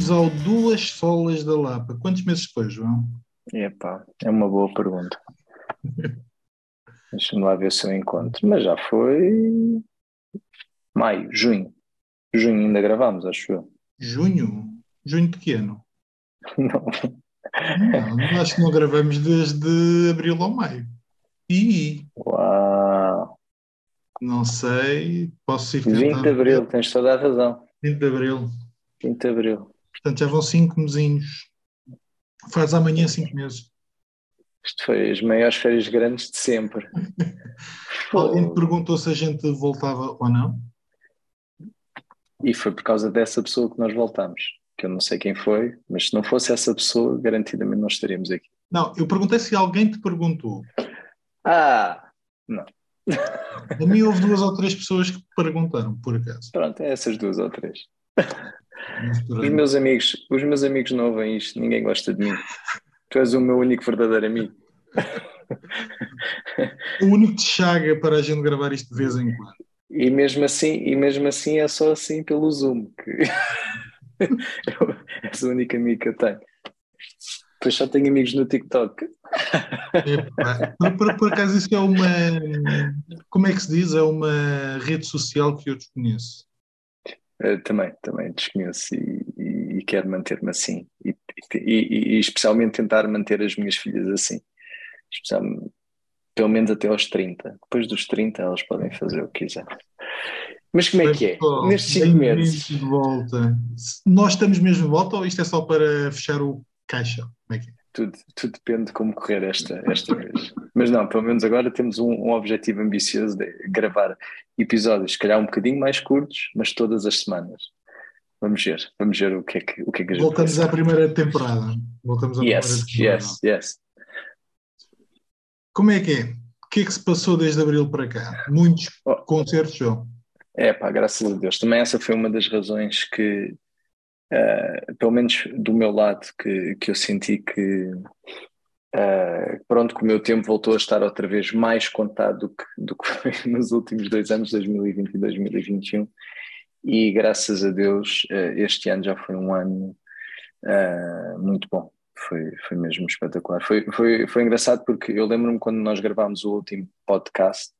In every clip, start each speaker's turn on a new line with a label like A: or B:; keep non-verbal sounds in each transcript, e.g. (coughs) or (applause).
A: Bem-vindos ao Duas Solas da Lapa. Quantos meses depois, João?
B: Epá, é uma boa pergunta. Deixa-me lá ver se eu encontro. Mas já foi maio, junho. Junho ainda gravámos, acho eu.
A: Junho? Junho de que ano? (laughs)
B: Não.
A: Não, acho que não gravamos desde abril ou maio. E
B: Uau!
A: não sei, posso ir
B: 20 de abril, tens toda a razão.
A: 20 de abril.
B: 20 de abril.
A: Portanto, já vão cinco mesinhos. Faz amanhã cinco meses.
B: Isto foi as maiores férias grandes de sempre. (laughs)
A: Alguém te perguntou se a gente voltava ou não?
B: E foi por causa dessa pessoa que nós voltamos. Que eu não sei quem foi, mas se não fosse essa pessoa, garantidamente não estaríamos aqui.
A: Não, eu perguntei se alguém te perguntou.
B: Ah! Não.
A: A mim houve duas ou três pessoas que perguntaram, por acaso.
B: Pronto, é essas duas ou três. (laughs)
A: Por
B: Os meus amigos, os meus amigos não ouvem isto, ninguém gosta de mim. Tu és o meu único verdadeiro amigo.
A: O único de chaga para a gente gravar isto de vez em quando.
B: E mesmo assim, e mesmo assim é só assim pelo Zoom que (laughs) és o único amigo que eu tenho. Depois só tenho amigos no TikTok.
A: Epá, por, por- por acaso isso é uma. Como é que se diz? É uma rede social que eu desconheço.
B: Eh, também, também desconheço e, e- e quero manter-me assim. E, e- especialmente tentar manter as minhas filhas assim. Especialmente, pelo menos até aos 30. Depois dos 30 elas podem fazer o que quiserem. Mas como é que é?
A: Pessoal,
B: Nestes 5
A: bem-vindos
B: meses.
A: De volta. Nós estamos mesmo de volta ou isto é só para fechar o caixa? Como é que é?
B: Tudo, tudo depende de como correr esta, esta vez. Mas não, pelo menos agora temos um, um objetivo ambicioso de gravar episódios, se calhar um bocadinho mais curtos, mas todas as semanas. Vamos ver, vamos ver o que é que, o que, é que
A: Voltamos à primeira temporada. Voltamos à
B: Yes,
A: primeira temporada.
B: yes, yes.
A: Como é que é? O que é que se passou desde abril para cá? Muitos
B: Oh.
A: concertos, João.
B: É pá, graças a Deus. Também essa foi uma das razões que, eh, pelo menos do meu lado, que, que eu senti que, eh, pronto, que o meu tempo voltou a estar outra vez mais contado do que, do que foi (laughs) nos últimos dois anos, 2020 e 2021. E graças a Deus, eh, este ano já foi um ano muito bom. Foi, foi mesmo espetacular. Foi, foi, foi engraçado porque eu lembro-me quando nós gravámos o último podcast,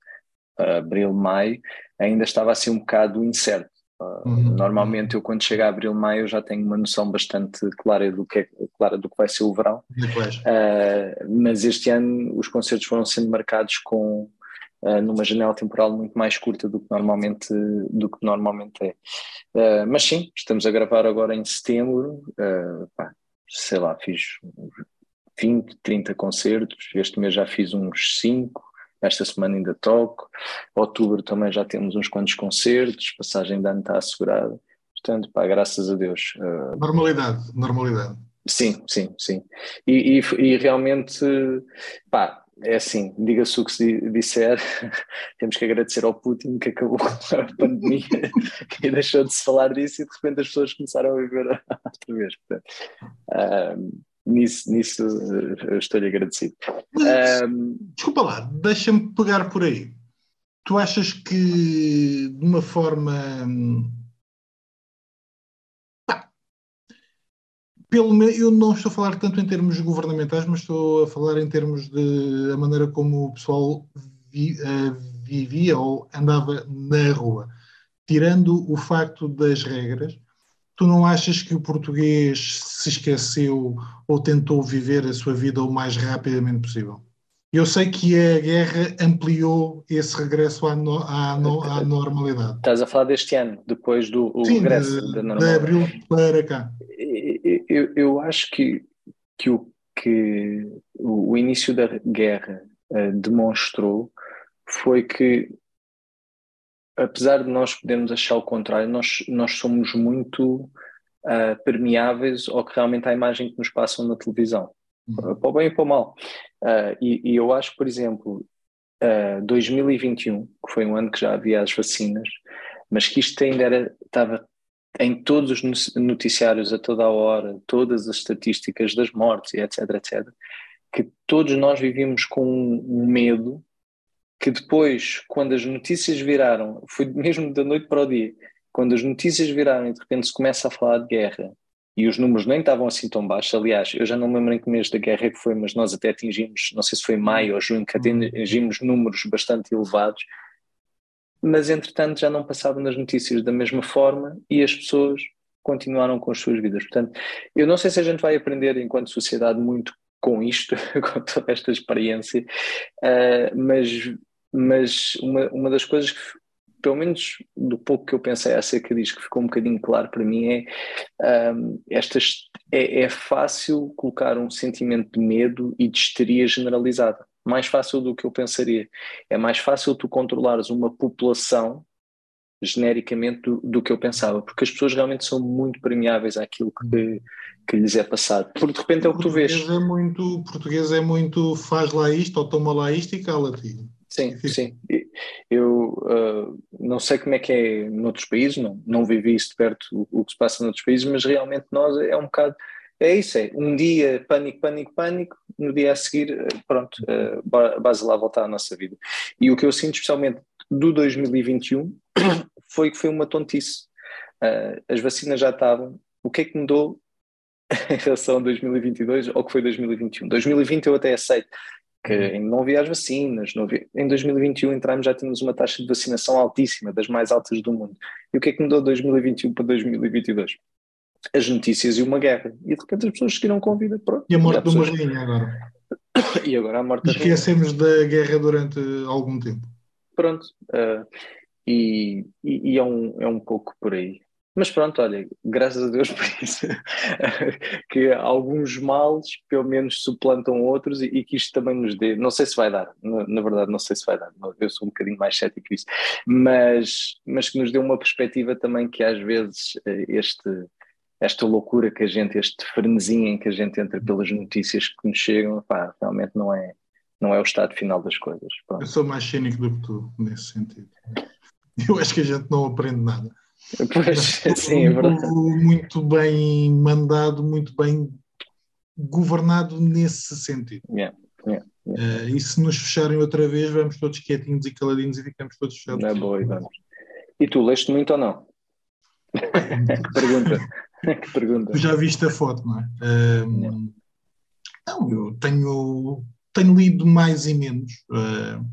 B: abril, maio, ainda estava assim um bocado incerto. Uh,
A: Uhum.
B: Normalmente eu quando chega a abril, maio já tenho uma noção bastante clara do que, é, clara do que vai ser o verão. Uh, mas este ano os concertos foram sendo marcados com uh, numa janela temporal muito mais curta do que normalmente, do que normalmente é. Uh, mas sim, estamos a gravar agora em setembro, pá, sei lá, fiz 20, 30 concertos, este mês já fiz uns 5, esta semana ainda toco, outubro também já temos uns quantos concertos, passagem de ano está assegurada, portanto, pá, graças a Deus. uh,
A: Normalidade, normalidade.
B: Sim, sim, sim. E, e- e realmente, pá, é assim, diga-se o que se di- disser, (laughs) temos que agradecer ao Putin que acabou (laughs) a pandemia (laughs) e deixou de se falar disso e de repente as pessoas começaram a viver outra vez. Portanto, ah, nisso, nisso eh, estou-lhe agradecido.
A: Mas,
B: Ah,
A: desculpa lá, deixa-me pegar por aí. Tu achas que de uma forma. hum, pelo menos eu não estou a falar tanto em termos governamentais, mas estou a falar em termos de a maneira como o pessoal vi- eh, vivia ou andava na rua. Tirando o facto das regras, tu não achas que o português se esqueceu ou tentou viver a sua vida o mais rapidamente possível? Eu sei que a guerra ampliou esse regresso à, no- à no- à (laughs) normalidade.
B: estás a falar deste ano, depois do
A: Sim,
B: regresso
A: de,
B: da
A: de
B: normalidade.
A: abril para cá.
B: Eu, eu acho que, que, o, que o início da guerra eh, demonstrou foi que, apesar de nós podermos achar o contrário, nós, nós somos muito ah, permeáveis ao que realmente à imagem que nos passam na televisão,
A: Uhum.
B: para o bem e para o mal. Ah, e, e eu acho por exemplo, ah, 2021, que foi um ano que já havia as vacinas, mas que isto ainda era, estava em todos os no- noticiários a toda a hora, todas as estatísticas das mortes, etc, etc, que todos nós vivíamos com um medo que depois, quando as notícias viraram, foi mesmo da noite para o dia, quando as notícias viraram e de repente se começa a falar de guerra e os números nem estavam assim tão baixos, aliás, eu já não me lembro em que mês da guerra é que foi, mas nós até atingimos, não sei se foi maio ou junho, que uhum. atingimos números bastante elevados, mas entretanto já não passavam nas notícias da mesma forma e as pessoas continuaram com as suas vidas. Portanto, eu não sei se a gente vai aprender enquanto sociedade muito com isto, (laughs) com toda esta experiência, uh, mas, mas uma, uma das coisas que, pelo menos do pouco que eu pensei acerca disto, que ficou um bocadinho claro para mim, é, um, estas, é, é fácil colocar um sentimento de medo e de histeria generalizada. Mais fácil do que eu pensaria. É mais fácil tu controlares uma população genericamente do, do, que eu pensava, porque as pessoas realmente são muito permeáveis àquilo que, que lhes é passado. Porque de repente é o que tu vês.
A: É muito, o português é muito faz lá isto ou toma lá isto e cala-te.
B: Sim, sim. Eu uh, não sei como é que é noutros países, não, não vivi isso de perto, o, o, que se passa noutros países, mas realmente nós é um bocado. É isso, é um dia pânico, pânico, pânico, no dia a seguir, eh, pronto, uh, base lá voltar à nossa vida. E o que eu sinto especialmente do 2021 (coughs) foi que foi uma tontice. Uh, as vacinas já estavam. O que é que mudou (laughs) em relação a 2022 ou que foi 2021? 2020 eu até aceito que uhum. ainda não havia as vacinas. Havia... Em 2021 entramos já tínhamos uma taxa de vacinação altíssima, das mais altas do mundo. E o que é que mudou de 2021 para 2022? As notícias e uma guerra. E de repente as pessoas seguiram com a vida. Pronto,
A: e a morte de uma rainha agora. (coughs)
B: E agora a morte
A: Esquecemos da guerra durante algum tempo.
B: Pronto. Uh, e, e, e, é, um, é um pouco por aí. Mas pronto, olha, graças a Deus (laughs) por isso, que alguns males pelo menos suplantam outros e, e, que isto também nos dê, não sei se vai dar, na, na, verdade não sei se vai dar, eu sou um bocadinho mais cético nisso, mas, mas que nos dê uma perspectiva também que às vezes eh, este, esta loucura que a gente, este frenesim em que a gente entra pelas notícias que nos chegam, pá, realmente não é, não é o estado final das coisas.
A: Pronto. Eu sou mais cínico do que tu, nesse sentido. Eu acho que a gente não aprende nada.
B: Pois, (laughs) sim, é verdade.
A: Muito bem mandado, muito bem governado nesse sentido.
B: Yeah, yeah, yeah.
A: Uh, e se nos fecharem outra vez, vamos todos quietinhos e caladinhos e ficamos todos fechados.
B: É boa, e vamos. E tu, leste muito ou não? (laughs) que pergunta. que pergunta.
A: Tu já viste a foto, não é? Uh, não, eu tenho tenho lido mais e menos. Uh,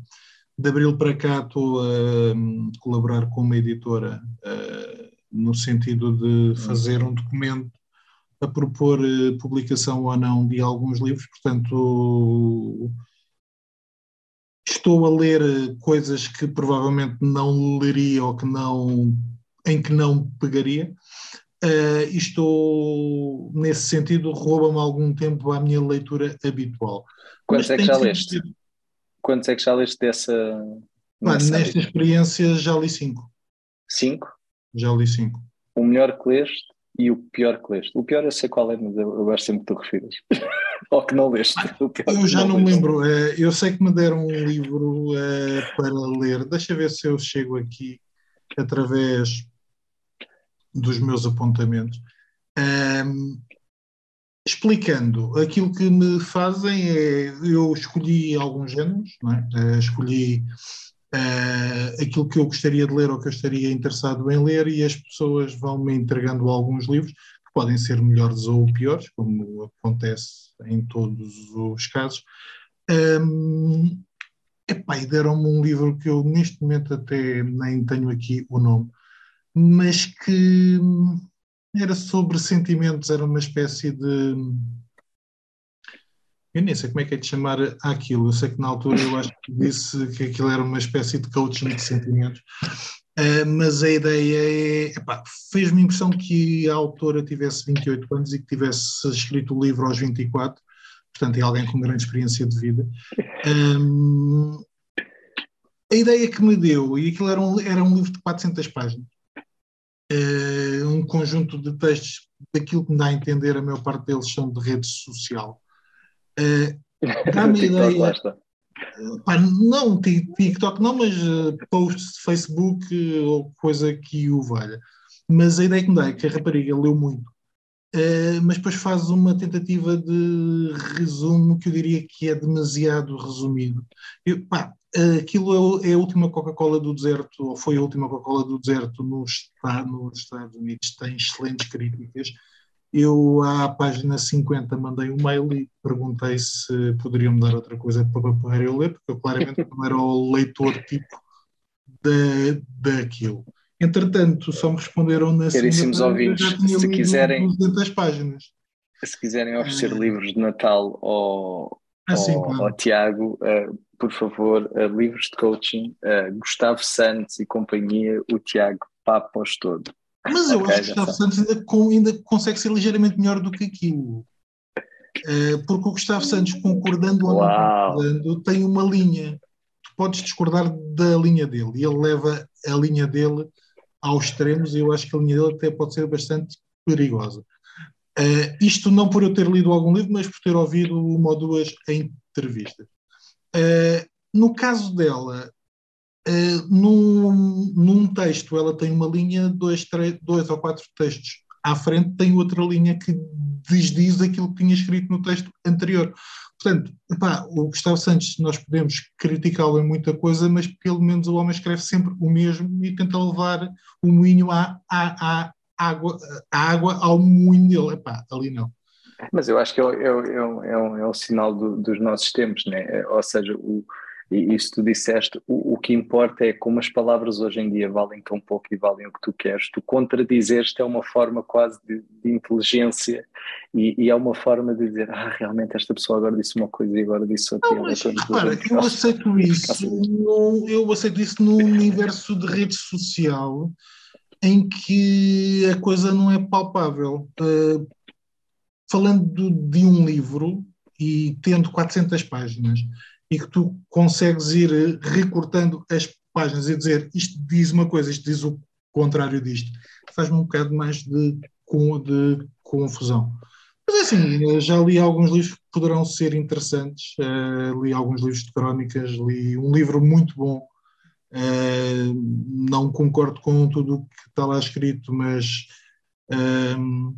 A: de abril para cá estou a um, colaborar com uma editora uh, no sentido de fazer um documento a propor uh, publicação ou não de alguns livros, portanto estou a ler coisas que provavelmente não leria ou que não em que não pegaria. Uh, e estou nesse sentido rouba-me algum tempo à minha leitura habitual.
B: Quantos é que já leste? Quantos é que já leste dessa.
A: nesta experiência já li cinco.
B: Cinco?
A: Já li cinco.
B: O melhor que leste e o pior que leste. O pior eu sei qual é, mas eu, eu gosto sempre que tu refiras. (laughs) Ou que não leste.
A: eu já não, não me lembro. Eh, eu sei que me deram um livro uh, para ler. Deixa ver se eu chego aqui através dos meus apontamentos. Um, explicando, aquilo que me fazem é, eu escolhi alguns géneros, é? uh, escolhi uh, aquilo que eu gostaria de ler ou que eu estaria interessado em ler e as pessoas vão-me entregando alguns livros que podem ser melhores ou piores, como acontece em todos os casos. Um, epá, e deram-me um livro que eu neste momento até nem tenho aqui o nome, mas que era sobre sentimentos, era uma espécie de. Eu nem sei como é que é de chamar aquilo. Eu sei que na altura eu acho que disse que aquilo era uma espécie de coaching de sentimentos. Uh, mas a ideia é. Fez-me impressão que a autora tivesse 28 anos e que tivesse escrito o livro aos 24, portanto, é alguém com grande experiência de vida. Um, a ideia que me deu, e aquilo era um, era um livro de 400 páginas, um conjunto de textos daquilo que me dá a entender, a maior parte deles são de rede social. Uh, Dá-me (laughs) ideia. Pá, não, TikTok não, mas uh, posts de Facebook uh, ou coisa que o valha. Mas a ideia que me dá é que a rapariga leu muito uh, mas depois faz uma tentativa de resumo que eu diria que é demasiado resumido. Eu, pá, aquilo é, é a última Coca-Cola do deserto, ou foi a última Coca-Cola do deserto nos, nos Estados Unidos, tem excelentes críticas. Eu, à página 50, mandei um mail e perguntei se poderiam me dar outra coisa para, para eu ler, porque eu claramente não era o leitor tipo da, daquilo. Entretanto, só me responderam na
B: Caríssimos ouvintes, se quiserem,
A: 200 páginas.
B: Se quiserem oferecer é... livros de Natal ao,
A: ah, sim,
B: ao,
A: claro.
B: ao Tiago, uh, por favor, livros de coaching, Gustavo Santos e companhia, o Tiago papos todo.
A: Mas eu okay, acho que Gustavo Santos ainda, ainda consegue ser ligeiramente melhor do que aquilo. porque o Gustavo Santos, concordando ou não concordando, tem uma linha. Tu podes discordar da linha dele e ele leva a linha dele aos extremos e eu acho que a linha dele até pode ser bastante perigosa. Uh, isto não por eu ter lido algum livro, mas por ter ouvido uma ou duas entrevistas. Uh, no caso dela, uh, num, num, texto, ela tem uma linha, dois, três, dois ou quatro textos à frente, tem outra linha que desdiz aquilo que tinha escrito no texto anterior. Portanto, epá, o Gustavo Santos, nós podemos criticá-lo em muita coisa, mas pelo menos o homem escreve sempre o mesmo e tenta levar o moinho à, à, à água, à água ao moinho dele. Epá, ali não.
B: Mas eu acho que é, é, é, um, é um sinal do, dos nossos tempos, né? ou seja, o, isso tu disseste, o, o, que importa é como as palavras hoje em dia valem tão pouco e valem o que tu queres. Tu contradizeste é uma forma quase de, de inteligência e, e, é uma forma de dizer, ah, realmente esta pessoa agora disse uma coisa e agora disse outra.
A: Não, mas, repara, eu aceito (laughs) isso, no, eu aceito isso num universo de rede social em que a coisa não é palpável. Uh, falando de um livro e tendo 400 páginas, e que tu consegues ir eh, recortando as páginas e dizer isto diz uma coisa, isto diz o contrário disto, faz-me um bocado mais de, de confusão. Mas é assim, eh, já li alguns livros que poderão ser interessantes, uh, li alguns livros de crónicas, li um livro muito bom, uh, não concordo com tudo o que está lá escrito, mas um,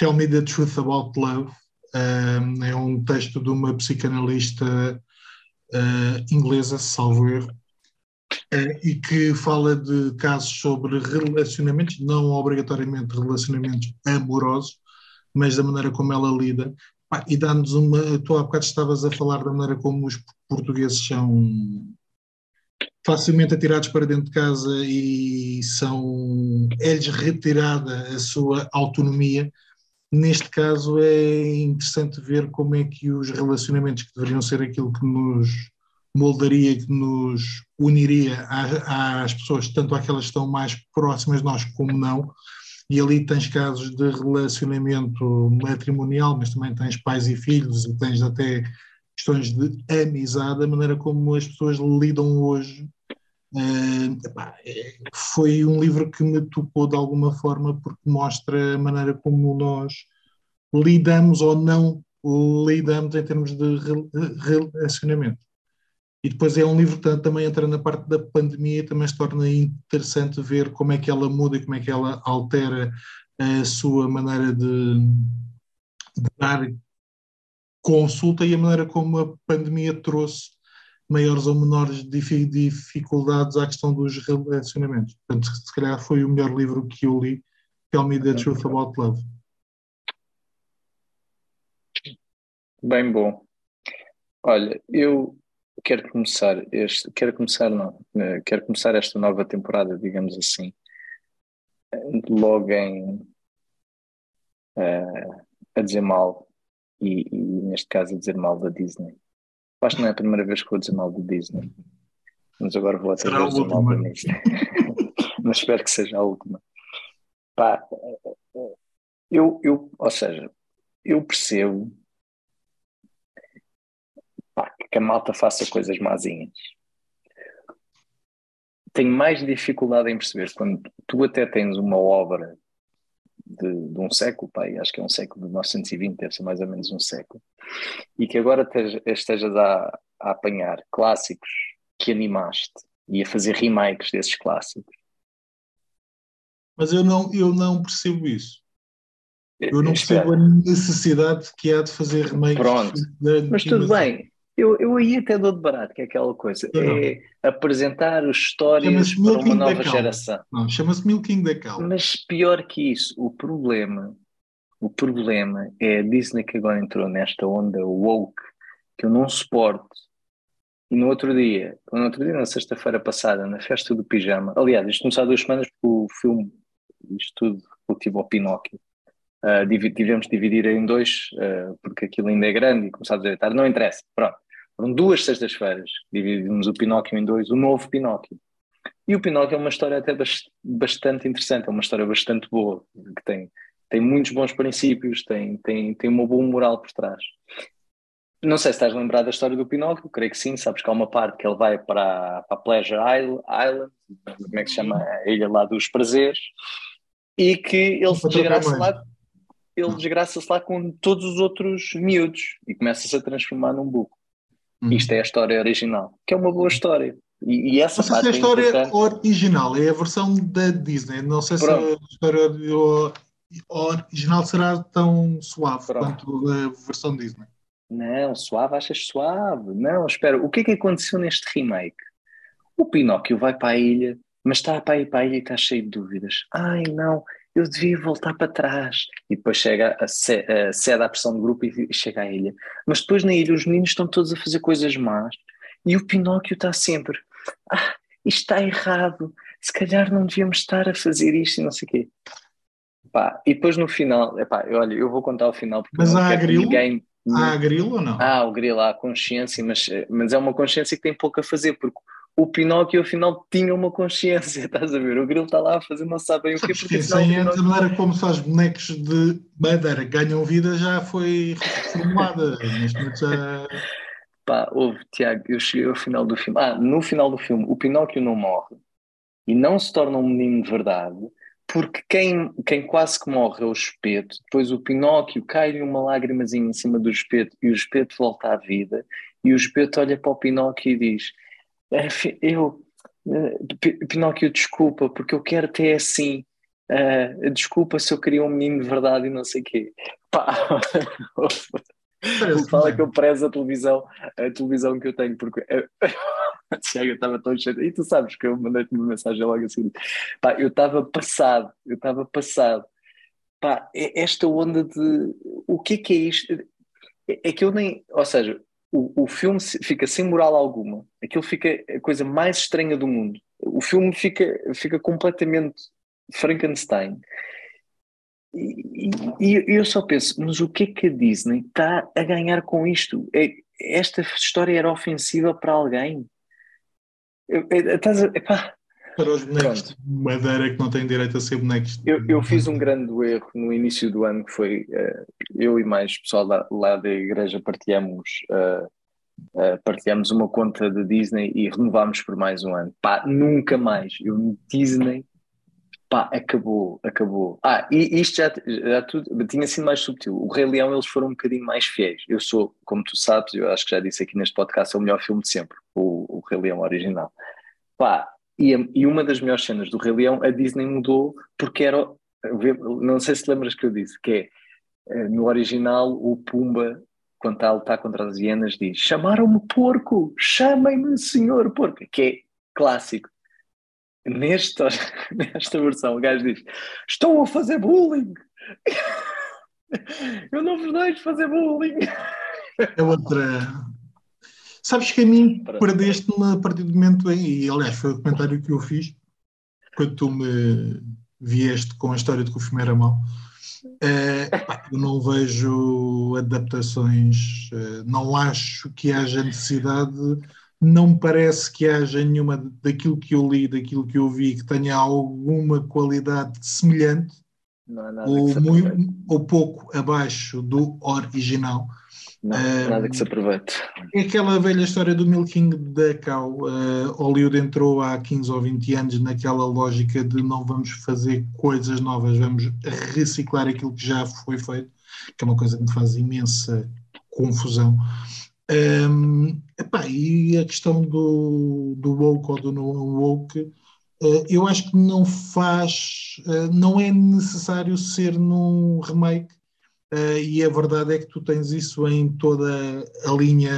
A: Tell Me the Truth About Love, um, é um texto de uma psicanalista uh, inglesa, salvo erro, uh, e que fala de casos sobre relacionamentos, não obrigatoriamente relacionamentos amorosos, mas da maneira como ela lida. e dá-nos uma. Tu há bocado estavas a falar da maneira como os portugueses são facilmente atirados para dentro de casa e são é-lhes retirada a sua autonomia. Neste caso é interessante ver como é que os relacionamentos que deveriam ser aquilo que nos moldaria, que nos uniria às pessoas, tanto aquelas que estão mais próximas de nós como não, e ali tens casos de relacionamento matrimonial, mas também tens pais e filhos, e tens até questões de amizade, a maneira como as pessoas lidam hoje. Epá, é, foi um livro que me tocou de alguma forma porque mostra a maneira como nós lidamos ou não lidamos em termos de relacionamento. E depois é um livro que também entra na parte da pandemia, também se torna interessante ver como é que ela muda e como é que ela altera a sua maneira de, de dar consulta e a maneira como a pandemia trouxe maiores ou menores dificuldades à questão dos relacionamentos. Portanto, se calhar foi o melhor livro que eu li, Tell Me the Truth About Love.
B: Bem bom. Olha, eu quero começar este, quero começar não, eh, quero começar esta nova temporada, digamos assim, logo em uh, a dizer mal e, e, neste caso a dizer mal da Disney. Acho que não é a primeira vez que vou dizer mal da Disney, mas agora vou até dizer mal da Disney. (laughs) mas espero que seja a última. Pá, eu, eu, ou seja, eu percebo pá, que a malta faça coisas mazinhas. Tenho mais dificuldade em perceber quando tu até tens uma obra de, de um século, pá, acho que é um século de 1920, deve ser mais ou menos um século, e que agora estejas a, a apanhar clássicos que animaste e a fazer remakes desses clássicos.
A: Mas eu não, eu não percebo isso. Eu não percebo a necessidade que há de fazer remakes.
B: Pronto, mas tudo bem. Eu, eu aí até dou de barato, que é aquela coisa. Não. É apresentar histórias para uma nova geração.
A: Não, chama-se Milking da Cal.
B: Mas pior que isso, o problema, o problema é a Disney que agora entrou nesta onda woke, que eu não suporto. E no outro dia, no outro dia, na sexta-feira passada, na festa do pijama, aliás, isto começou há duas semanas porque o filme, isto tudo relativo ao Pinóquio, uh, tivemos de dividir em dois, uh, porque aquilo ainda é grande e começar a direitar, não interessa, pronto. Foram duas sextas-feiras, dividimos o Pinóquio em dois, o novo Pinóquio. E o Pinóquio é uma história até bastante interessante, é uma história bastante boa, que tem, tem muitos bons princípios, tem, tem, tem uma boa moral por trás. Não sei se estás lembrado da história do Pinóquio, creio que sim, sabes que há uma parte que ele vai para, para a Pleasure Island, como é que se chama a ilha lá dos prazeres, e que ele se lá, ele desgraça-se lá com todos os outros miúdos e começa-se a transformar num buco. Uhum. Isto é a história original, que é uma boa história. E, e essa
A: não sei se é a história importante... original, é a versão da Disney. Não sei Pronto. se a história original será tão suave Pronto. quanto a versão Disney.
B: Não, suave, achas suave? Não, espera, o que é que aconteceu neste remake? O Pinóquio vai para a ilha, mas está para ir para a ilha e está cheio de dúvidas. Ai, não, eu devia voltar para trás. E depois chega, a, cede à pressão do grupo e chega à ilha. Mas depois na ilha os meninos estão todos a fazer coisas más e o Pinóquio está sempre, ah, isto está errado, se calhar não devíamos estar a fazer isto e não sei o quê. Pá, e depois no final, epá, olha, eu vou contar o final porque
A: mas há grilo? ninguém... Há grilo ou não?
B: Ah, o grilo, há consciência, mas, mas é uma consciência que tem pouco a fazer, porque o Pinóquio afinal tinha uma consciência, (laughs) estás a ver? O Grilo está lá a fazer não sabe bem o quê.
A: Porque afinal, 100 anos, a maneira como faz bonecos de madeira ganham vida já foi reformulada. (laughs) Neste momento já.
B: Pá, houve, Tiago, eu cheguei ao final do filme. Ah, no final do filme, o Pinóquio não morre e não se torna um menino de verdade, porque quem, quem quase que morre é o espeto. Depois o Pinóquio cai-lhe uma lágrimazinha em cima do espeto e o espeto volta à vida. E o espeto olha para o Pinóquio e diz: eu, eh, Pinóquio, desculpa, porque eu quero ter assim. Uh, desculpa se eu queria um menino de verdade e não sei o quê. Pá, fala que eu prezo a televisão, a televisão que eu tenho, porque (laughs) Tiago, eu estava tão cheio. E tu sabes que eu mandei-te uma mensagem logo assim. Pá, eu estava passado, eu estava passado. Pá, esta onda de o que é que é isto? É, é que eu nem, ou seja, o, o filme fica sem moral alguma, aquilo fica a coisa mais estranha do mundo. O filme fica, fica completamente Frankenstein. E, e, eu só penso, mas o que é que a Disney está a ganhar com isto? É, esta história era ofensiva para alguém? Estás a, epá,
A: para os bonecos Pronto. de madeira que não têm direito a ser bonecos.
B: Eu, eu fiz um grande erro no início do ano, que foi uh, eu e mais pessoal lá, lá da igreja partilhamos, uh, uh, partilhamos uma conta da Disney e renovámos por mais um ano. Pá, nunca mais. Eu Disney, pá, acabou, acabou. Ah, e isto já, já tudo, tinha sido mais subtil. O Rei Leão eles foram um bocadinho mais fiéis. Eu sou, como tu sabes, eu acho que já disse aqui neste podcast, é o melhor filme de sempre, o, o Rei Leão original. Pá, e, e uma das melhores cenas do Rei Leão, a Disney mudou porque era. Não sei se lembras que eu disse, que é eh, no original o Pumba, quando está a lutar contra as hienas, diz: Chamaram-me porco, chamem-me senhor porco, que é clássico. Nesta, (laughs) nesta versão, o gajo diz: Estou a fazer bullying! (laughs) Eu não vos deixo fazer bullying!
A: É outra, Sabes que a mim perdeste-me a partir do momento em, e aliás foi o comentário que eu fiz quando tu me vieste com a história de que o filme era mau. É, pá, eu não vejo adaptações, é, não acho que haja necessidade, não me parece que haja nenhuma daquilo que eu li, daquilo que eu vi, que tenha alguma qualidade semelhante ou, muito, ou pouco abaixo do original.
B: Não, nada que se aproveite.
A: É aquela velha história do milking da cow. Uh, Hollywood entrou há 15 ou 20 anos naquela lógica de não vamos fazer coisas novas, vamos reciclar aquilo que já foi feito, que é uma coisa que me faz imensa confusão. Um, epá, e a questão do, do woke ou do não woke, uh, eu acho que não faz, uh, não é necessário ser num remake Uh, e a verdade é que tu tens isso em toda a linha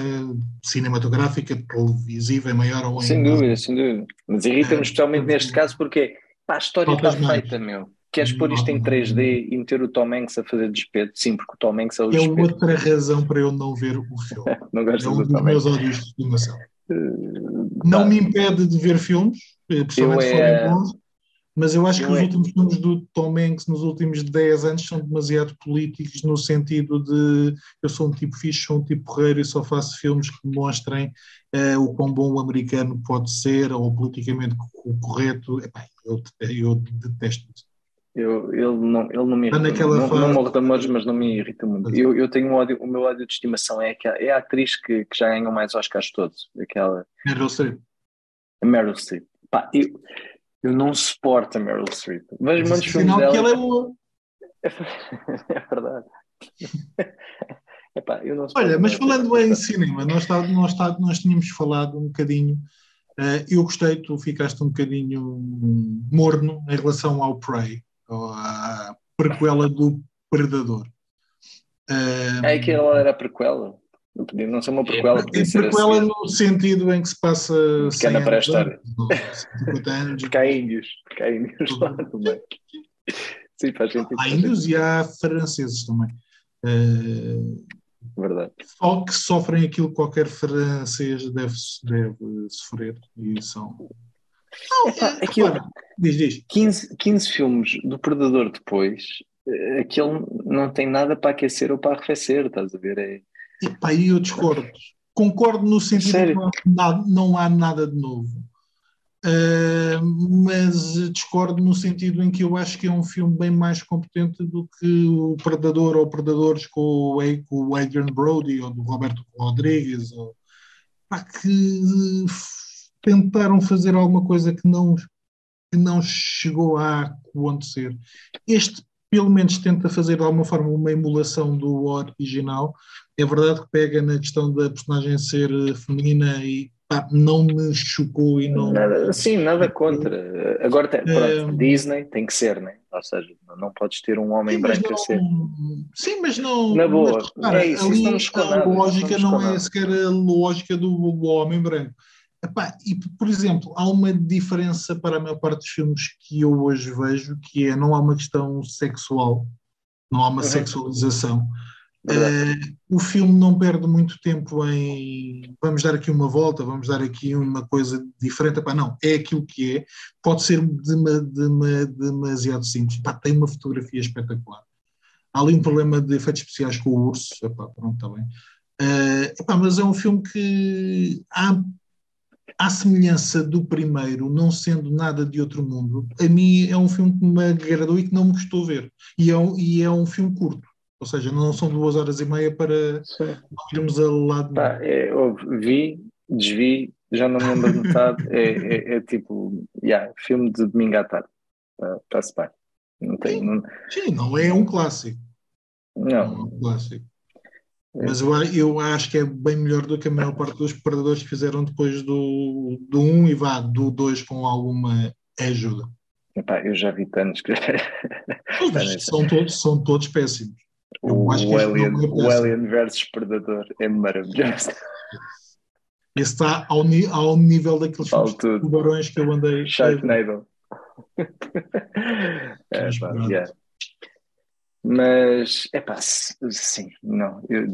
A: cinematográfica, televisiva, em maior ou em
B: Sem dúvida, sem dúvida. Mas irrita-me uh, especialmente uh, neste caso porque pá, a história está feita, meu. Queres pôr isto em 3D e meter o Tom Hanks a fazer despeito? Sim, porque o Tom Hanks é o
A: despeito. É outra razão para eu não ver o filme. (laughs)
B: não gosto
A: é um
B: do
A: dos meus ódios de estimação. não me impede de ver filmes, principalmente se
B: é-
A: bons, mas eu acho que
B: eu
A: os
B: é-
A: últimos filmes do Tom Hanks nos últimos 10 anos são demasiado políticos no sentido de eu sou um tipo fixe, sou um tipo porreiro e só faço filmes que mostrem eh, o quão bom o americano pode ser ou politicamente co- correto. Epá, eu, eu detesto isso.
B: Eu, ele, não, ele não me
A: Está
B: irrita. Não,
A: fase-
B: não morro de amores, mas não me irrita muito. Eu, eu tenho um ódio, o meu ódio de estimação é, que é a atriz que, que já ganhou mais Oscars todos, aquela
A: Meryl Streep.
B: Meryl Streep. Pá, eu, eu não suporto a Meryl Streep. Vejo muitos filmes dela.
A: que ela é boa. (laughs)
B: é verdade. (laughs) Epá,
A: Olha, mas falando em cinema, nós, está, nós, está, nós tínhamos falado um bocadinho, eh, eu gostei, tu ficaste um bocadinho morno em relação ao Prey, ou à prequela do Predador. Eh,
B: É que ela era a prequela. Não podia não ser uma prequela, podia
A: é
B: ser
A: prequela
B: assim.
A: no sentido em que se passa
B: Pequena
A: 100 anos
B: pré-história.
A: antes, ou 50 anos.
B: Porque há índios. Porque há índios lá também. Sim, faz sentido.
A: Há índios e há franceses também. Eh,
B: Verdade.
A: só que sofrem aquilo que qualquer francês deve, deve sofrer e são. Não,
B: Epá,
A: é,
B: aquilo-
A: repara, diz, diz.
B: 15, 15 filmes do Predador depois, eh, aquele não tem nada para aquecer ou para arrefecer, estás a ver? É,
A: Epá, aí eu discordo. Concordo no sentido
B: Sério?
A: que não há, nada, não há nada de novo. Ah, mas discordo no sentido em que eu acho que é um filme bem mais competente do que o Predador ou Predadores com o, com o Adrian Brody ou do Roberto Rodrigues, ou, pá, que f- tentaram fazer alguma coisa que não, que não chegou a acontecer. Este, pelo menos, tenta fazer de alguma forma uma emulação do original. É verdade que pega na questão da personagem ser eh, feminina e pá, não me chocou e não.
B: nada, sim, nada contra. Agora, tem, pronto,
A: Hum.
B: Disney tem que ser, né? Ou seja, não- não podes ter um homem
A: Sim,
B: branco a ser.
A: não, sim, mas não.
B: Na boa,
A: mas, repara,
B: é isso,
A: ali
B: isso não
A: a lógica
B: não
A: não, é sequer a lógica do, do homem branco. Epá, e, por exemplo, há uma diferença para a maior parte dos filmes que eu hoje vejo, que é não há uma questão sexual, não há uma
B: Uhum.
A: sexualização. Eh, o filme não perde muito tempo em vamos dar aqui uma volta, vamos dar aqui uma coisa diferente. Epá, não, é aquilo que é. Pode ser dema- dema- demasiado simples. Epá, tem uma fotografia espetacular. Há ali um problema de efeitos especiais com o urso. Epá, pronto, está bem. Eh, epá, mas é um filme que há, à semelhança do primeiro, não sendo nada de outro mundo, a mim é um filme que me agradou e que não me custou ver. E é um, e é um filme curto. Ou seja, não são duas horas e meia para
B: Sim.
A: irmos a lado
B: Pá, é, vi, desvi, já não me lembro de metade. (laughs) É, é, é tipo, yeah, filme de domingo à tarde. Tá- Está-se bem. Não tem. Não,
A: Sim, não é um clássico. Não é
B: não.
A: um clássico.
B: É.
A: Mas eu, eu acho que é bem melhor do que a maior parte dos predadores que fizeram depois do, do 1 e vá, do 2 com alguma ajuda.
B: Epá, eu já vi tantos que. (laughs)
A: São, todos, são todos péssimos.
B: O, o Alien,
A: é
B: o. Alien versus Predador é maravilhoso. (laughs)
A: Esse está ao, ao nível daqueles filmes de tubarões que eu andei.
B: Sharknado. (laughs) é, pá, yeah. Mas, é pá, sim, não. Eu,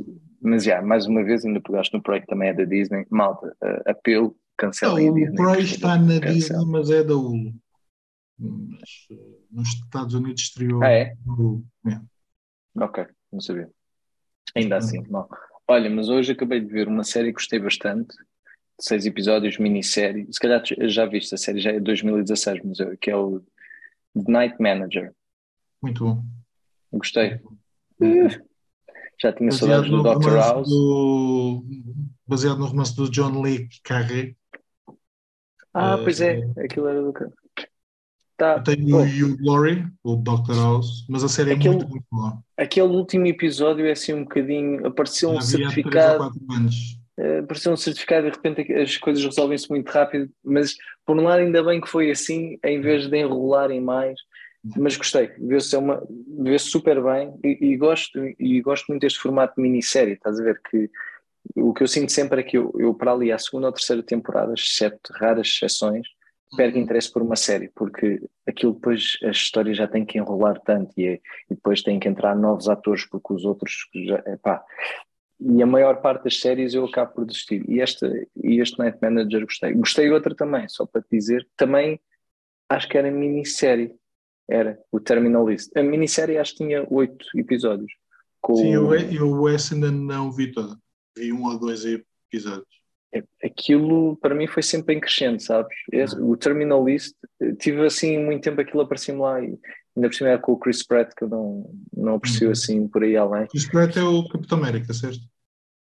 B: mas, já, mais uma vez, ainda pegaste no projeto também é da Disney. Malta, uh, apelo,
A: Não,
B: cancelem a
A: o
B: Disney.
A: Prey
B: por
A: está na
B: cancela.
A: Disney, mas é da Hulu. Mas, eh, nos Estados Unidos estreou.
B: Ah, é?
A: Hulu. É.
B: Ok, não sabia. Ainda assim, não. Olha, mas hoje acabei de ver uma série que gostei bastante, seis episódios, minissérie. Se calhar já viste, a série já é de 2016, mas eu- que é o The Night Manager.
A: Muito bom.
B: Gostei. Já tinha saudades do Dr. House.
A: do- baseado no romance do John Lee Carré.
B: Ah,
A: Eh,
B: pois é, aquilo era do. Tá.
A: Tem o Hugh Glory, o Dr. House, mas a série é
B: Aquele-
A: muito, muito boa.
B: aquele último episódio é assim um bocadinho. Apareceu um certificado. eh, apareceu um certificado e de repente as coisas resolvem-se muito rápido, mas por um lado ainda bem que foi assim, em vez de enrolarem mais, mas gostei, vê-se é uma, vê super bem e, e, gosto, e gosto muito deste formato de minissérie, estás a ver que o que eu sinto sempre é que eu, eu para ali à segunda ou terceira temporada, exceto raras exceções, perco uhum. interesse por uma série, porque aquilo depois a história já tem que enrolar tanto e, é, e depois tem que entrar novos atores porque os outros já, epá, e a maior parte das séries eu acabo por desistir. E, esta, e este Night Manager gostei. Gostei outra também, só para te dizer, também acho que era minissérie. Era o Terminalist. A minissérie acho que tinha oito episódios.
A: Com... Sim, eu, eu essa ainda não vi toda. Vi um ou dois episódios.
B: É, aquilo para mim foi sempre em crescente, sabes? O Terminalist, tive assim muito tempo aquilo aparecia-me lá e ainda por cima era com o Chris Pratt que eu não, não aprecio uhum. assim por aí além.
A: Chris Pratt é o Capitão América, certo?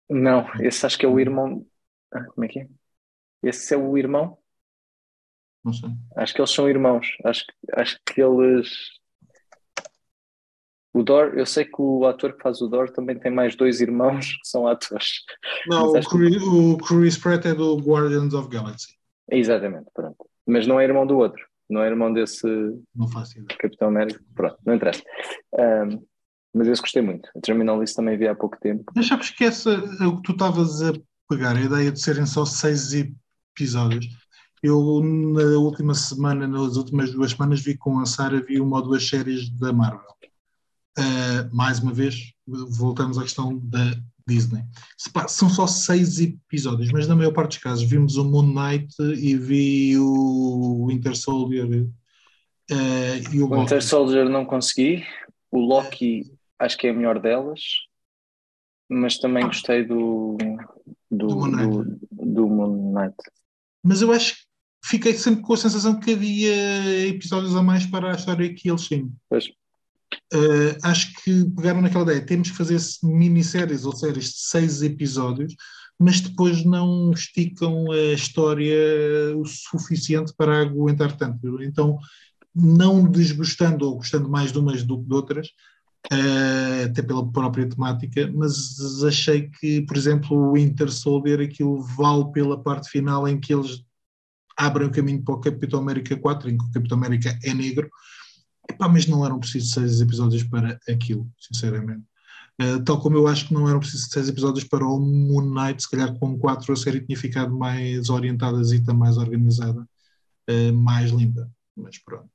B: Não, esse acho que é o irmão. Ah, como é que é? Esse é o irmão?
A: Não sei.
B: Acho que eles são irmãos. Acho, acho que eles. O Dor, eu sei que o ator que faz o Dor também tem mais dois irmãos que são atores.
A: Não, o Chris, que... o Chris Pratt é do Guardians of Galaxy.
B: Exatamente, pronto. Mas não é irmão do outro. Não é irmão desse
A: não faço ideia.
B: Capitão América. Pronto, não interessa. Um, mas esse gostei muito. A Terminal List também vi há pouco tempo.
A: Mas sabes que essa, o que tu estavas a pegar, a ideia de serem só seis episódios, eu, na última semana, nas últimas duas semanas, vi com a Sara, vi uma ou duas séries da Marvel. Uh, mais uma vez, voltamos à questão da Disney. São só seis episódios, mas na maior parte dos casos vimos o Moon Knight e vi o Winter Soldier uh, e o,
B: Winter Soldier não consegui, o Loki acho que é a melhor delas, mas também ah. gostei do do, do, Moon do, do Moon Knight.
A: Mas eu acho que fiquei sempre com a sensação que havia episódios a mais para a história que eles tinham.
B: Pois.
A: Uh, acho que pegaram naquela ideia, temos que fazer minisséries ou séries de seis episódios, mas depois não esticam a história o suficiente para aguentar tanto. Então, não desgostando ou gostando mais de umas do que de outras, uh, até pela própria temática, mas achei que, por exemplo, o Winter Soldier, aquilo vale pela parte final em que eles abrem o caminho para o Capitão América 4, em que o Capitão América é negro, Epá, mas não eram precisos seis episódios para aquilo, sinceramente. Uh, tal como eu acho que não eram precisos seis episódios para o Moon Knight, se calhar com quatro a série tinha ficado mais orientada, mais organizada, uh, mais limpa. Mas pronto.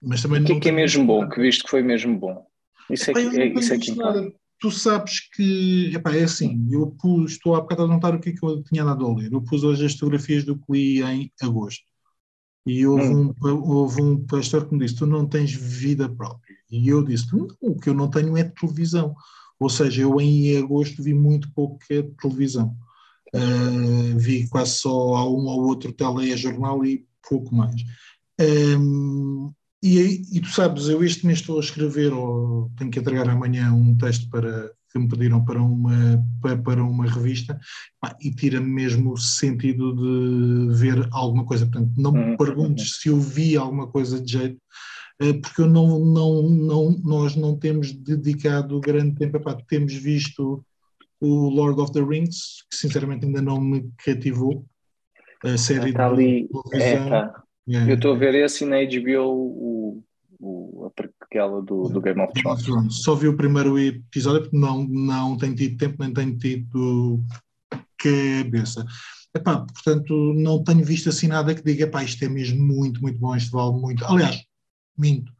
B: Mas também o que é que é mesmo bom? Que visto que foi mesmo bom? Isso é que, é, isso é que
A: nada. Tu sabes que, epá, é assim, eu pus, estou há bocado a notar o que é que eu tinha dado a ler. Eu pus hoje as fotografias do que li em agosto. E houve, hum. um, houve um pastor que me disse: Tu não tens vida própria. E eu disse: o que eu não tenho é televisão. Ou seja, eu em agosto vi muito pouca televisão. Uh, vi quase só a um ou outro telejornal e pouco mais. Um, e, e, tu sabes, eu este mês estou a escrever, ou tenho que entregar amanhã um texto para que me pediram para uma, para uma revista e tira-me mesmo o sentido de ver alguma coisa. Portanto, não me uhum. perguntes se eu vi alguma coisa de jeito, eh, porque eu não, não, não, nós não temos dedicado grande tempo. Epá, temos visto o Lord of the Rings, que sinceramente ainda não me cativou. A série
B: está ali. É, tá. É, Eu estou a ver esse na HBO, o, o, aquela do, do Game of Thrones.
A: Só vi o primeiro episódio porque não, não tenho tido tempo, nem tenho tido cabeça. Epá, portanto, não tenho visto assim nada que diga, epá, isto é mesmo muito, muito bom, isto vale muito. Aliás, minto.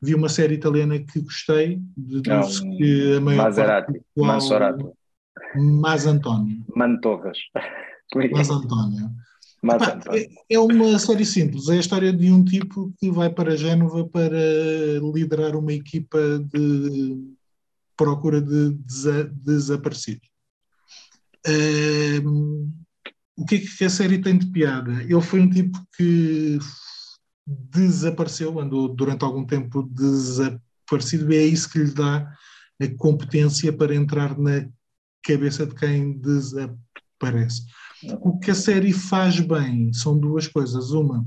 A: Vi uma série italiana que gostei, de não, que a maior
B: Maserati, parte Mansorati.
A: Mas António.
B: Mantorras. (laughs)
A: Mas António. Epá, é, é uma série simples, é a história de um tipo que vai para Génova para liderar uma equipa de procura de desa desaparecidos. Um, o que é que a série tem de piada? Ele foi um tipo que desapareceu, andou durante algum tempo desaparecido, e é isso que lhe dá a competência para entrar na cabeça de quem desaparece. O que a série faz bem são duas coisas. Uma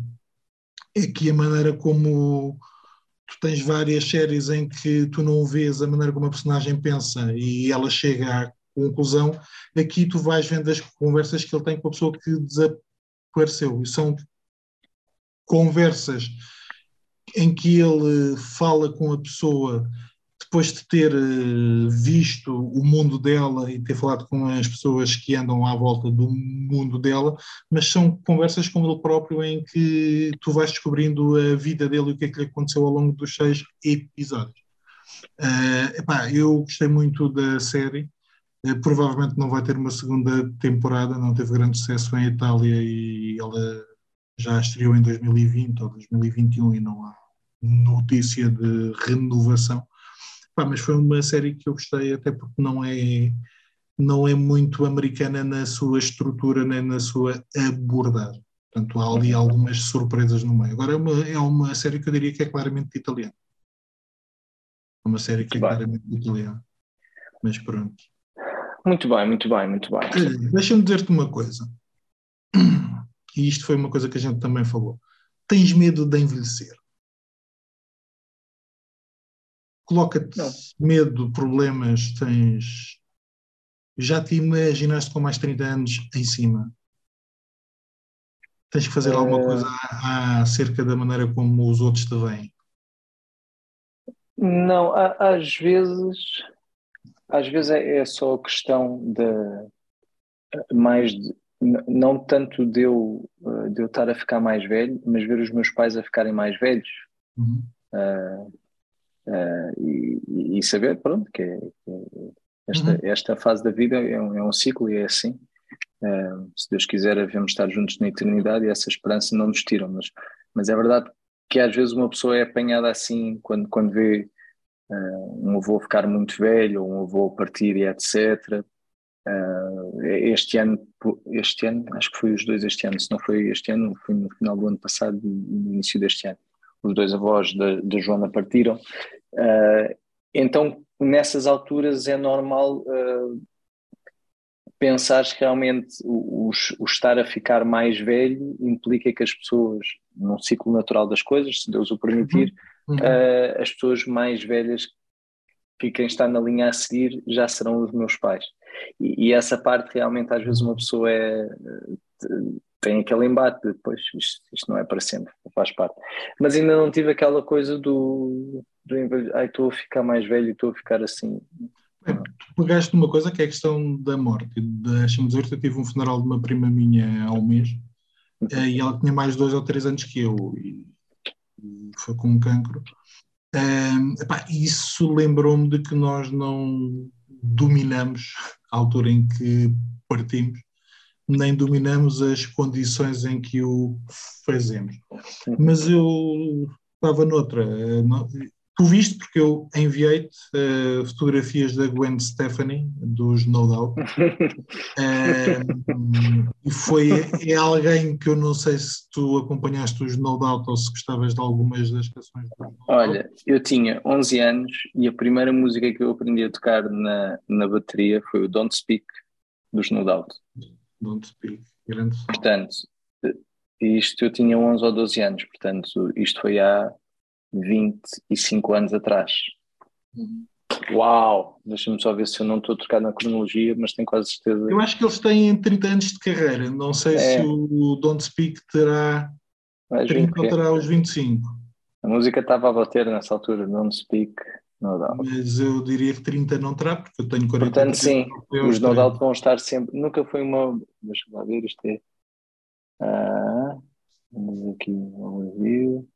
A: é que a maneira como tu tens várias séries em que tu não vês a maneira como a personagem pensa e ela chega à conclusão, aqui tu vais vendo as conversas que ele tem com a pessoa que desapareceu. E são conversas em que ele fala com a pessoa depois de ter eh, visto o mundo dela e ter falado com as pessoas que andam à volta do mundo dela, mas são conversas com ele próprio em que tu vais descobrindo a vida dele e o que é que lhe aconteceu ao longo dos seis episódios. Uh, epá, eu gostei muito da série. Uh, provavelmente não vai ter uma segunda temporada, não teve grande sucesso em Itália e ela já estreou em 2020 ou 2021 e não há notícia de renovação. Pá, mas foi uma série que eu gostei, até porque não é, não é muito americana na sua estrutura nem na sua abordagem. Portanto, há ali algumas surpresas no meio. Agora, é uma, é uma série que eu diria que é claramente italiana. É uma série que é claramente italiana. Mas pronto.
B: Muito bem, muito bem, muito bem.
A: Deixa-me dizer-te uma coisa. E isto foi uma coisa que a gente também falou. Tens medo de envelhecer? Coloca-te medo, problemas, tens. Já te imaginaste com mais 30 anos em cima? Tens que fazer uh... alguma coisa acerca da maneira como os outros te veem?
B: Não, às vezes, às vezes é, é só questão de mais de, não tanto de eu, de eu estar a ficar mais velho, mas ver os meus pais a ficarem mais velhos. Uhum. Uh, uh, e, e, saber, pronto, que, é, que é esta, uhum. esta fase da vida é um, é um ciclo e é assim. Uh, se Deus quiser, devemos estar juntos na eternidade e essa esperança não nos tiram. Mas, mas é verdade que às vezes uma pessoa é apanhada assim quando, quando vê uh, um avô ficar muito velho ou um avô partir e etc. Uh, este ano, este ano, acho que foi os dois este ano, se não foi este ano, foi no final do ano passado e no início deste ano os dois avós da, Joana partiram. Uh, então, nessas alturas é normal uh, pensar que realmente o, o, estar a ficar mais velho implica que as pessoas, num ciclo natural das coisas, se Deus o permitir, uhum. uh, as pessoas mais velhas que quem está na linha a seguir já serão os meus pais. E, e essa parte realmente às vezes uma pessoa é tem aquele embate depois, isto, isto, não é para sempre, faz parte. Mas ainda não tive aquela coisa do, do ai, estou a ficar mais velho e estou a ficar assim.
A: É, tu pegaste numa coisa que é a questão da morte. Dizer que eu tive um funeral de uma prima minha há um mês uhum. e ela tinha mais dois ou três anos que eu e, e foi com um cancro. Um, epá, isso lembrou-me de que nós não dominamos a altura em que partimos nem dominamos as condições em que o fazemos. Mas eu estava noutra. Eh, tu viste porque eu enviei-te uh, fotografias da Gwen Stefani, dos No Doubt, (laughs) uh, e foi é alguém que eu não sei se tu acompanhaste os No Doubt ou se gostavas de algumas das canções.
B: Olha, eu tinha 11 anos e a primeira música que eu aprendi a tocar na, na bateria foi o Don't Speak, dos No Doubt.
A: Don't Speak, grande som.
B: Portanto, isto eu tinha 11 ou 12 anos, portanto, isto foi há 25 anos atrás. Uhum. Uau! Deixa-me só ver se eu não estou a trocar na cronologia, mas tenho quase certeza.
A: Eu acho que eles têm 30 anos de carreira. Não sei é. se o Don't Speak terá 30 ou terá os 25.
B: A música estava a bater nessa altura, Don't Speak. No doubt.
A: Mas eu diria que 30 não terá, porque eu tenho 40
B: Portanto, sim, os no doubt vão estar sempre. Nunca foi uma. Deixa eu lá ver, isto é. Ah, vamos aqui um review.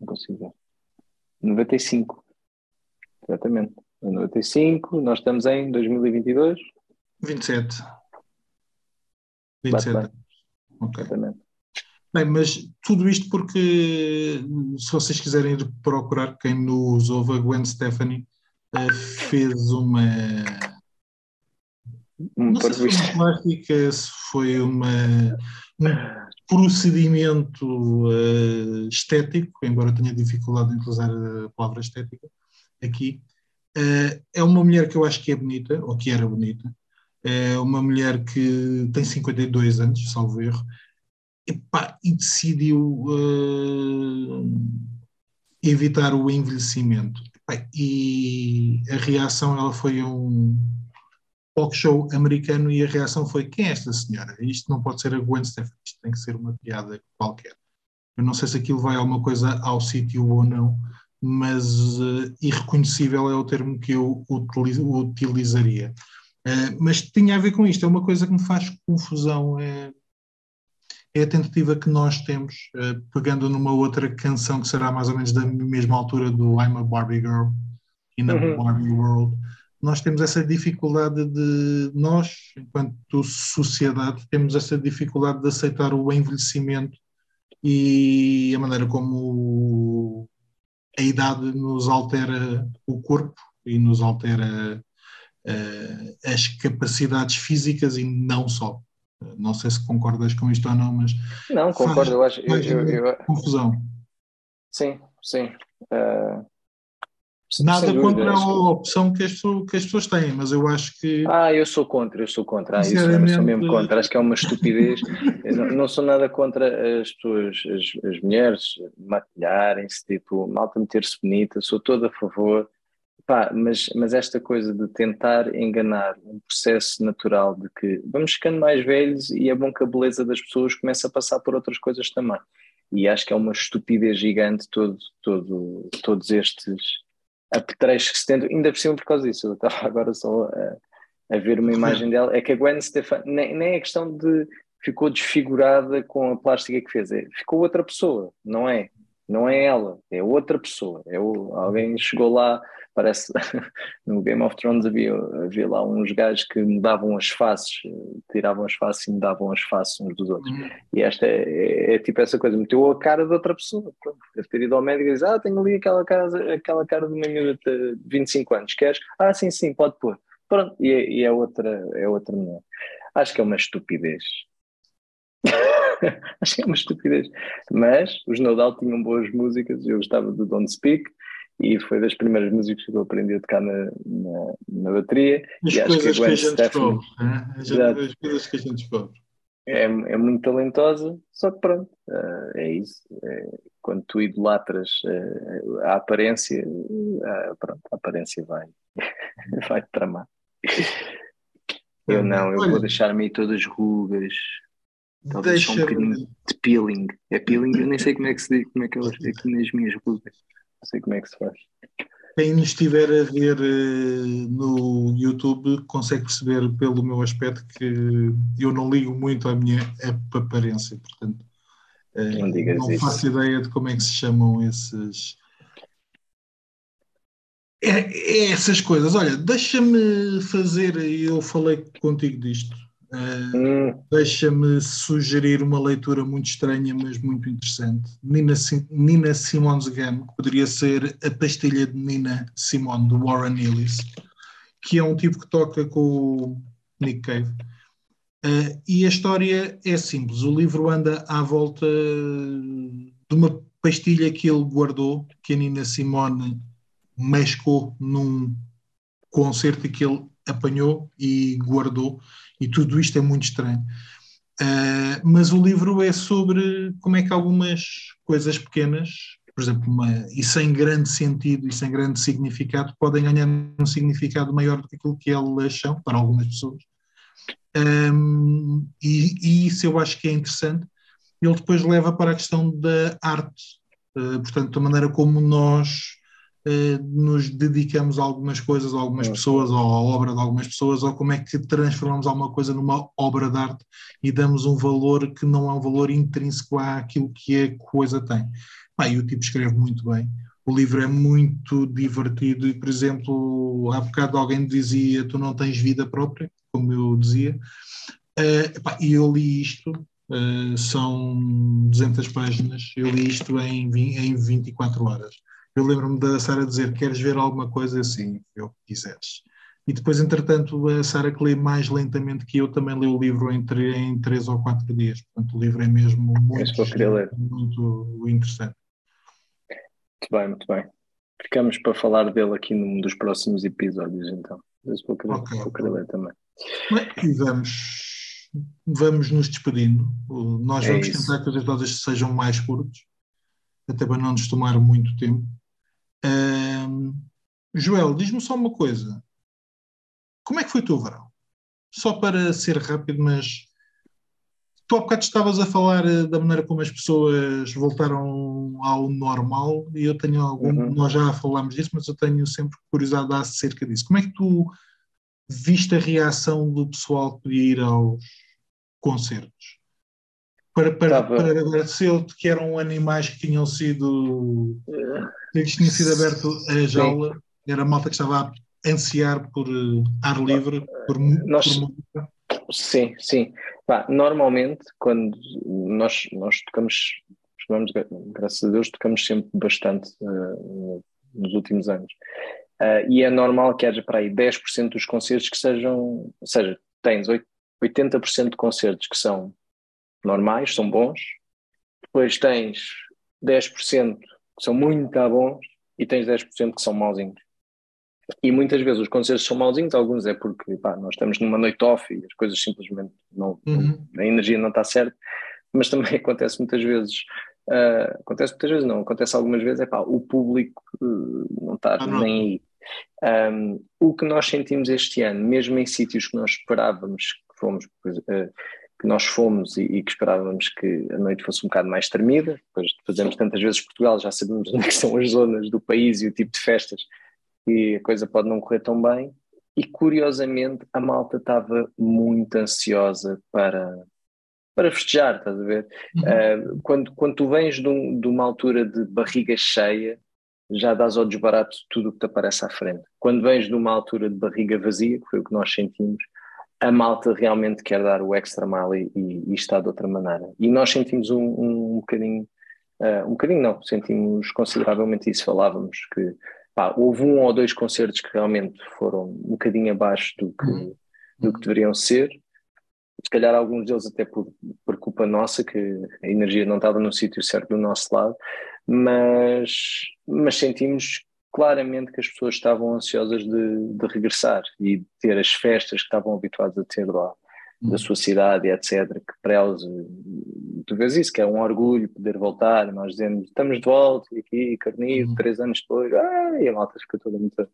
B: Não consigo ver. 95. Exatamente. 95, nós estamos em 2022.
A: 27. 27. Ok. Exatamente. Bem, mas tudo isto porque, se vocês quiserem ir procurar, quem nos ouve, a Gwen Stefani uh, fez uma. Um não sei se foi uma plástica, se foi uma, um procedimento uh, estético, embora tenha dificuldade em utilizar a palavra estética aqui. Uh, é uma mulher que eu acho que é bonita, ou que era bonita. É uma mulher que tem 52 anos, salvo erro epá, e decidiu uh, evitar o envelhecimento. Epá, e a reação ela foi um talk show americano e a reação foi quem é esta senhora? Isto não pode ser a Gwen Stefani, isto tem que ser uma piada qualquer. Eu não sei se aquilo vai alguma coisa ao sítio ou não, mas uh, irreconhecível é o termo que eu utilizaria. Uh, mas tinha a ver com isto, é uma coisa que me faz confusão, é, é a tentativa que nós temos, uh, pegando numa outra canção que será mais ou menos da mesma altura do I'm a Barbie Girl e na uhum. Barbie World, nós temos essa dificuldade de, nós, enquanto sociedade, temos essa dificuldade de aceitar o envelhecimento e a maneira como a idade nos altera o corpo e nos altera uh, as capacidades físicas e não só. Não sei se concordas com isto ou não, mas.
B: Não, concordo, eu acho. Eu, eu,
A: confusão.
B: Sim, sim. Uh,
A: Nada contra a opção que as, pessoas, que as, pessoas têm, mas eu acho que.
B: Ah, eu sou contra, eu sou contra. Ah, isso eu sou mesmo contra. Acho que é uma estupidez. não, não, sou nada contra as pessoas, as, as mulheres maquilharem-se, tipo, malta meter-se bonita, sou todo a favor. Pá, mas, mas esta coisa de tentar enganar um processo natural de que vamos ficando mais velhos e é bom que a beleza das pessoas comece a passar por outras coisas também. E acho que é uma estupidez gigante todo, todo, todos estes apetrechos que se tentam, ainda por cima por causa disso, eu estava agora só a, a ver uma imagem dela, é que a Gwen Stefani, nem, nem é questão de ficou desfigurada com a plástica que fez, é, ficou outra pessoa, não é? Não é ela, é outra pessoa. É o, alguém chegou lá, parece (laughs) no Game of Thrones havia, havia lá uns gajos que mudavam as faces, tiravam as faces e mudavam as faces uns dos outros. Uhum. E esta é, é, é, tipo essa coisa, meteu a cara de outra pessoa. Pronto. Deve ter ido ao médico e diz: Ah, tenho ali aquela cara, aquela cara de uma miúda de 25 anos, queres? Ah, sim, sim, pode pôr. Pronto, e é, e é outra, é outra mulher. Acho que é uma estupidez. Acho que é uma estupidez. Mas os No Doubt tinham boas músicas, eu gostava do Don't Speak e foi das primeiras músicas que eu aprendi a tocar na, na, na bateria.
A: As
B: e
A: coisas que, a, a gente descobre, né? as, coisas que a gente descobre.
B: É, é muito talentosa, só que pronto, uh, é isso. É, quando tu idolatras uh, a aparência, uh, pronto, a aparência vai, (laughs) vai tramar. Eu não, eu vou deixar-me todas rugas, Talvez só um bocadinho de peeling. É peeling, eu nem sei como é que se diz, como é que eu aqui nas minhas rugas. Não sei como é que se faz.
A: Quem nos estiver a ver uh, no YouTube consegue perceber pelo meu aspecto que eu não ligo muito à minha aparência, portanto uh, não, não faço ideia de como é que se chamam esses. É, é essas coisas. Olha, deixa-me fazer, eu falei contigo disto Uh, Deixa-me sugerir uma leitura muito estranha, mas muito interessante. Nina, Nina Simone's Again, que poderia ser A Pastilha de Nina Simone, do Warren Ellis, que é um tipo que toca com o Nick Cave. Uh, e a história é simples: o livro anda à volta de uma pastilha que ele guardou, que a Nina Simone mescou num concerto que ele apanhou e guardou e tudo isto é muito estranho. Uh, mas o livro é sobre como é que algumas coisas pequenas, por exemplo, uma, e sem grande sentido e sem grande significado, podem ganhar um significado maior do que aquilo que elas são para algumas pessoas. Um, e, e, isso eu acho que é interessante. Ele depois leva para a questão da arte, uh, portanto, da maneira como nós nos dedicamos a algumas coisas, a algumas pessoas, ou à obra de algumas pessoas, ou como é que transformamos alguma coisa numa obra de arte e damos um valor que não é um valor intrínseco àquilo que a coisa tem. Ah, e o tipo escreve muito bem. O livro é muito divertido e, por exemplo, há bocado alguém dizia tu não tens vida própria, como eu dizia, uh, e eu li isto, uh, são 200 páginas, eu li isto em, em 24 horas eu lembro-me da Sara dizer: Queres ver alguma coisa? Sim, eu quiseres. E depois, entretanto, a Sara, que lê mais lentamente que eu, também lê o livro em, em três ou quatro dias. Portanto, o livro é mesmo muito, muito interessante.
B: Muito bem, muito bem. Ficamos para falar dele aqui num dos próximos episódios, então. Mas vou querer, okay. vou querer ler também.
A: E vamos, vamos nos despedindo. Nós é vamos isso. tentar que os episódios sejam mais curtos, até para não nos tomar muito tempo. Joel, diz-me só uma coisa. Como é que foi o teu verão? Só para ser rápido, mas tu há bocado estavas a falar eh, da maneira como as pessoas voltaram ao normal e eu tenho algum, uhum. nós já falámos disso, mas eu tenho sempre curiosidade acerca disso. Como é que tu viste a reação do pessoal que podia ir aos concertos? Para, para, para agradecer-te que eram animais que tinham sido que lhes tinha sido aberto a jaula, Sim. era a malta que estava a ansiar por uh, ar livre, por,
B: nós, por. Sim, sim. Pá, normalmente, quando nós, nós tocamos, tocamos, graças a Deus, tocamos sempre bastante uh, nos últimos anos. Uh, e é normal que haja para aí 10% dos concertos que sejam, ou seja, tens 80% de concertos que são normais, são bons, depois tens 10% que são muito bons e tens 10% que são mauzinhos. E muitas vezes os concertos são mauzinhos, alguns é porque pá, nós estamos numa noite off e as coisas simplesmente não, uhum. a energia não está certa, mas também (laughs) acontece muitas vezes, uh, acontece muitas vezes não, acontece algumas vezes, é pá, o público uh, não está ah, nem aí. Um, o que nós sentimos este ano, mesmo em sítios que nós esperávamos que fomos, uh, que nós fomos e, e, que esperávamos que a noite fosse um bocado mais tremida, depois de fazermos tantas vezes Portugal, já sabemos (laughs) onde é são as zonas do país e o tipo de festas que a coisa pode não correr tão bem. E curiosamente a malta estava muito ansiosa para, para festejar, estás a ver? Uhum. Uh, quando, quando tu vens de, um, de, uma altura de barriga cheia, já dás ao desbarato tudo o que te aparece à frente. Quando vens de uma altura de barriga vazia, que foi o que nós sentimos, a malta realmente quer dar o extra mile e, e, está de outra maneira. E nós sentimos um, um, um bocadinho, uh, um bocadinho não, sentimos consideravelmente isso. Falávamos que pá, houve um ou dois concertos que realmente foram um bocadinho abaixo do que, uhum. do que deveriam ser. Se calhar alguns deles até por, por culpa nossa, que a energia não estava no sítio certo do nosso lado, mas, mas sentimos claramente que as pessoas estavam ansiosas de, de regressar e de ter as festas que estavam habituadas a ter lá da uhum. sua cidade, etc. Que para elas, tu vês isso, que é um orgulho poder voltar. Nós dizemos, estamos de volta aqui, Carnido, uhum. três anos depois, ah, e a malta fica toda muito,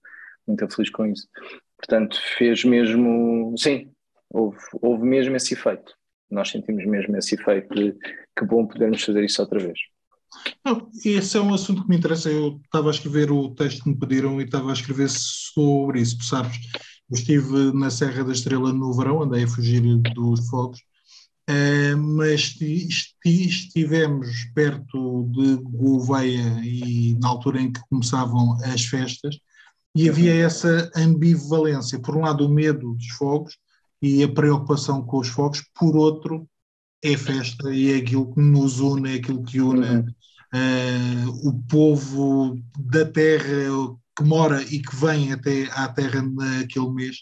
B: muito feliz com isso. Portanto, fez mesmo, sim, houve, houve mesmo esse efeito. Nós sentimos mesmo esse efeito de que bom podermos fazer isso outra vez.
A: Não, esse é um assunto que me interessa. Eu estava a escrever o texto que me pediram e estava a escrever sobre isso, sabes eu estive na Serra da Estrela no verão, andei a fugir dos fogos, uh, mas estivemos perto de Gouveia e na altura em que começavam as festas, e havia essa ambivalência. Por um lado, o medo dos fogos e a preocupação com os fogos, por outro, é festa e é aquilo que nos une, é aquilo que une uh, o povo da terra que mora e que vem até à terra naquele mês,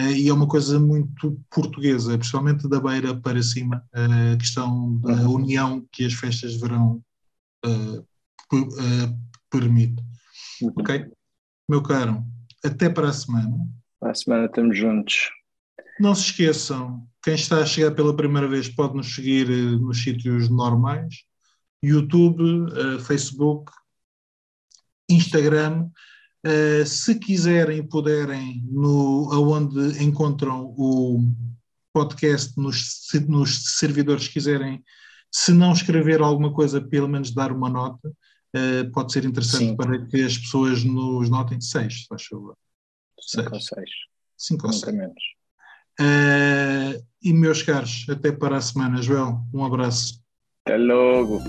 A: uh, e é uma coisa muito portuguesa, principalmente da beira para cima, a questão da uhum. união que as festas de verão uh, permite. Uhum. Ok? Meu caro, até para a semana.
B: Para a semana estamos juntos.
A: Não se esqueçam, quem está a chegar pela primeira vez pode nos seguir nos sítios normais, YouTube, Facebook, Instagram Uh, se quiserem e puderem, no, aonde encontram o podcast nos, nos servidores, quiserem, se não escrever alguma coisa, pelo menos dar uma nota, pode ser interessante Sim. para que as pessoas nos notem. Seis, faz favor.
B: Cinco ou seis.
A: Cinco ou seis. menos. Uh, e meus caros, até para a semana. Joel, um abraço.
B: Até logo.